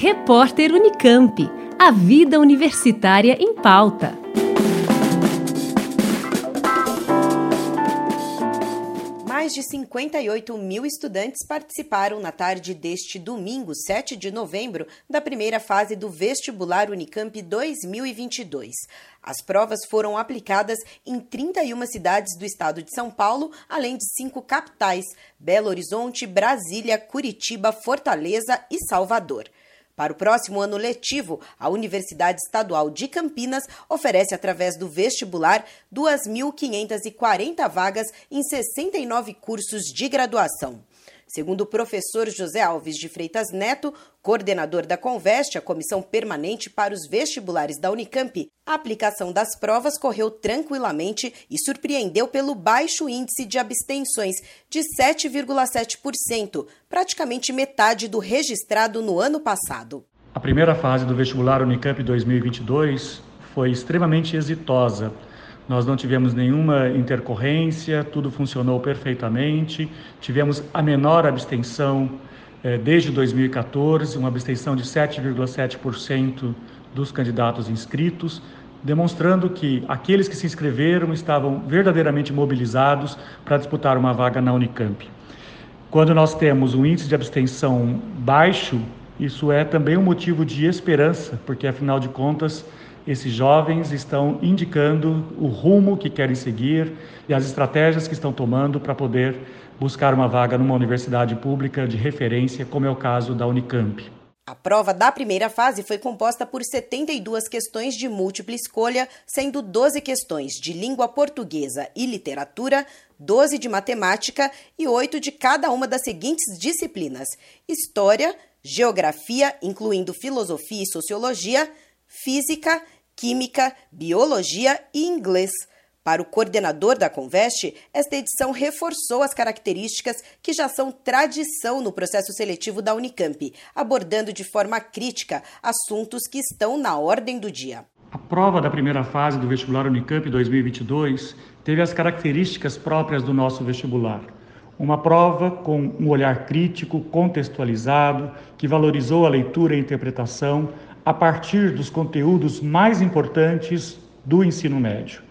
Repórter Unicamp. A vida universitária em pauta. Mais de 58 mil estudantes participaram na tarde deste domingo, 7 de novembro, da primeira fase do Vestibular Unicamp 2022. As provas foram aplicadas em 31 cidades do estado de São Paulo, além de cinco capitais: Belo Horizonte, Brasília, Curitiba, Fortaleza e Salvador. Para o próximo ano letivo, a Universidade Estadual de Campinas oferece, através do vestibular, 2.540 vagas em 69 cursos de graduação. Segundo o professor José Alves de Freitas Neto, coordenador da Conveste, a comissão permanente para os vestibulares da Unicamp, a aplicação das provas correu tranquilamente e surpreendeu pelo baixo índice de abstenções, de 7,7%, praticamente metade do registrado no ano passado. A primeira fase do vestibular Unicamp 2022 foi extremamente exitosa nós não tivemos nenhuma intercorrência, tudo funcionou perfeitamente. Tivemos a menor abstenção eh, desde 2014, uma abstenção de 7,7% dos candidatos inscritos, demonstrando que aqueles que se inscreveram estavam verdadeiramente mobilizados para disputar uma vaga na Unicamp. Quando nós temos um índice de abstenção baixo, isso é também um motivo de esperança, porque afinal de contas, esses jovens estão indicando o rumo que querem seguir e as estratégias que estão tomando para poder buscar uma vaga numa universidade pública de referência, como é o caso da Unicamp. A prova da primeira fase foi composta por 72 questões de múltipla escolha, sendo 12 questões de língua portuguesa e literatura, 12 de matemática e 8 de cada uma das seguintes disciplinas: História, Geografia, incluindo Filosofia e Sociologia, Física Química, Biologia e Inglês. Para o coordenador da Conveste, esta edição reforçou as características que já são tradição no processo seletivo da Unicamp, abordando de forma crítica assuntos que estão na ordem do dia. A prova da primeira fase do vestibular Unicamp 2022 teve as características próprias do nosso vestibular. Uma prova com um olhar crítico, contextualizado, que valorizou a leitura e a interpretação, a partir dos conteúdos mais importantes do ensino médio.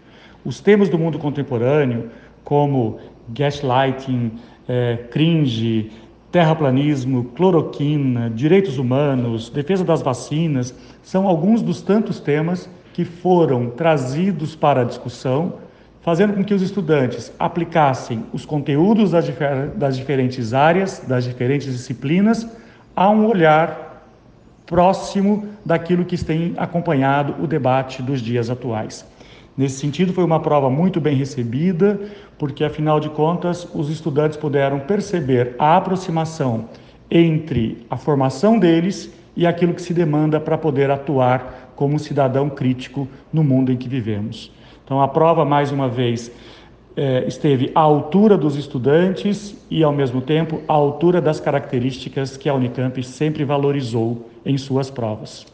Os temas do mundo contemporâneo, como gaslighting, é, cringe, terraplanismo, cloroquina, direitos humanos, defesa das vacinas, são alguns dos tantos temas que foram trazidos para a discussão, fazendo com que os estudantes aplicassem os conteúdos das, difer das diferentes áreas, das diferentes disciplinas, a um olhar próximo daquilo que tem acompanhado o debate dos dias atuais. Nesse sentido, foi uma prova muito bem recebida, porque, afinal de contas, os estudantes puderam perceber a aproximação entre a formação deles e aquilo que se demanda para poder atuar como cidadão crítico no mundo em que vivemos. Então, a prova, mais uma vez, eh, esteve à altura dos estudantes e, ao mesmo tempo, à altura das características que a Unicamp sempre valorizou em suas provas.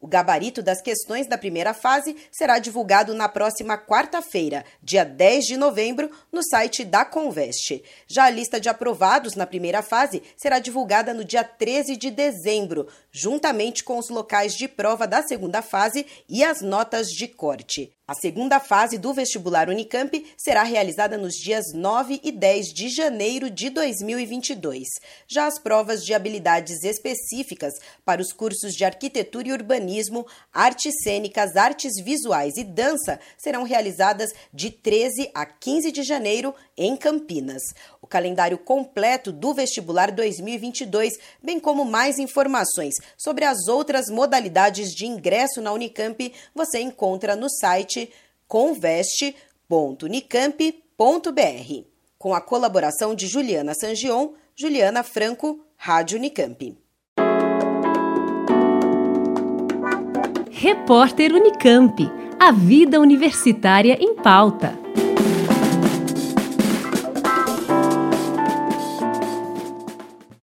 O gabarito das questões da primeira fase será divulgado na próxima quarta-feira, dia 10 de novembro, no site da Conveste. Já a lista de aprovados na primeira fase será divulgada no dia 13 de dezembro, juntamente com os locais de prova da segunda fase e as notas de corte. A segunda fase do vestibular Unicamp será realizada nos dias 9 e 10 de janeiro de 2022. Já as provas de habilidades específicas para os cursos de arquitetura e urbanismo, artes cênicas, artes visuais e dança serão realizadas de 13 a 15 de janeiro em Campinas. O calendário completo do vestibular 2022, bem como mais informações sobre as outras modalidades de ingresso na Unicamp, você encontra no site conveste.unicamp.br. Com a colaboração de Juliana Sangion, Juliana Franco, Rádio Unicamp. Repórter Unicamp. A vida universitária em pauta.